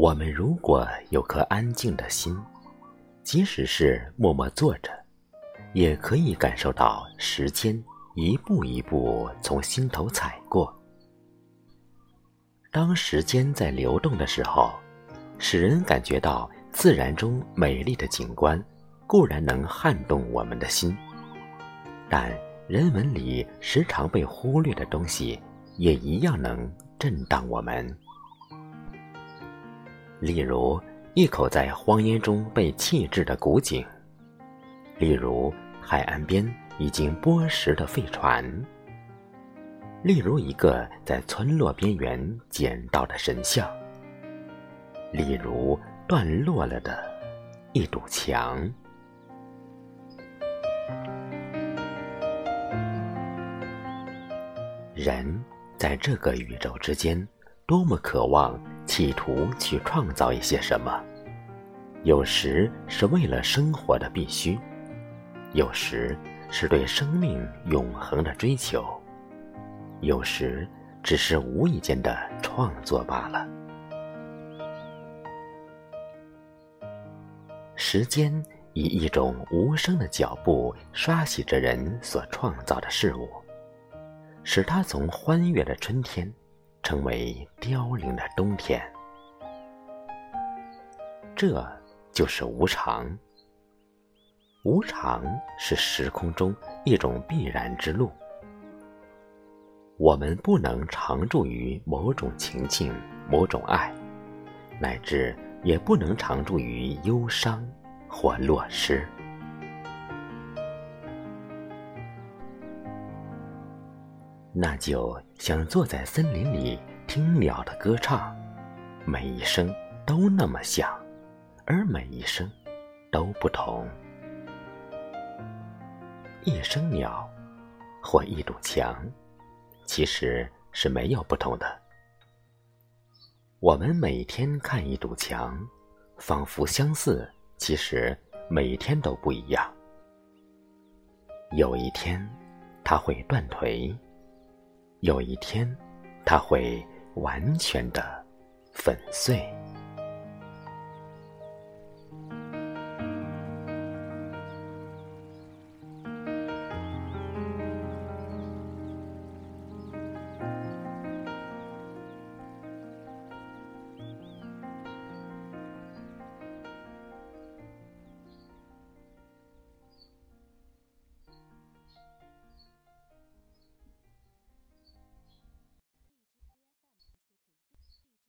我们如果有颗安静的心，即使是默默坐着，也可以感受到时间一步一步从心头踩过。当时间在流动的时候，使人感觉到自然中美丽的景观，固然能撼动我们的心，但人文里时常被忽略的东西，也一样能震荡我们。例如，一口在荒烟中被弃置的古井；例如，海岸边已经剥蚀的废船；例如，一个在村落边缘捡到的神像；例如，断落了的一堵墙。人在这个宇宙之间，多么渴望！企图去创造一些什么，有时是为了生活的必须，有时是对生命永恒的追求，有时只是无意间的创作罢了。时间以一种无声的脚步刷洗着人所创造的事物，使它从欢悦的春天。成为凋零的冬天，这就是无常。无常是时空中一种必然之路。我们不能常驻于某种情境、某种爱，乃至也不能常驻于忧伤或落失。那就像坐在森林里听鸟的歌唱，每一声都那么响，而每一声都不同。一声鸟，或一堵墙，其实是没有不同的。我们每天看一堵墙，仿佛相似，其实每天都不一样。有一天，它会断腿。有一天，它会完全的粉碎。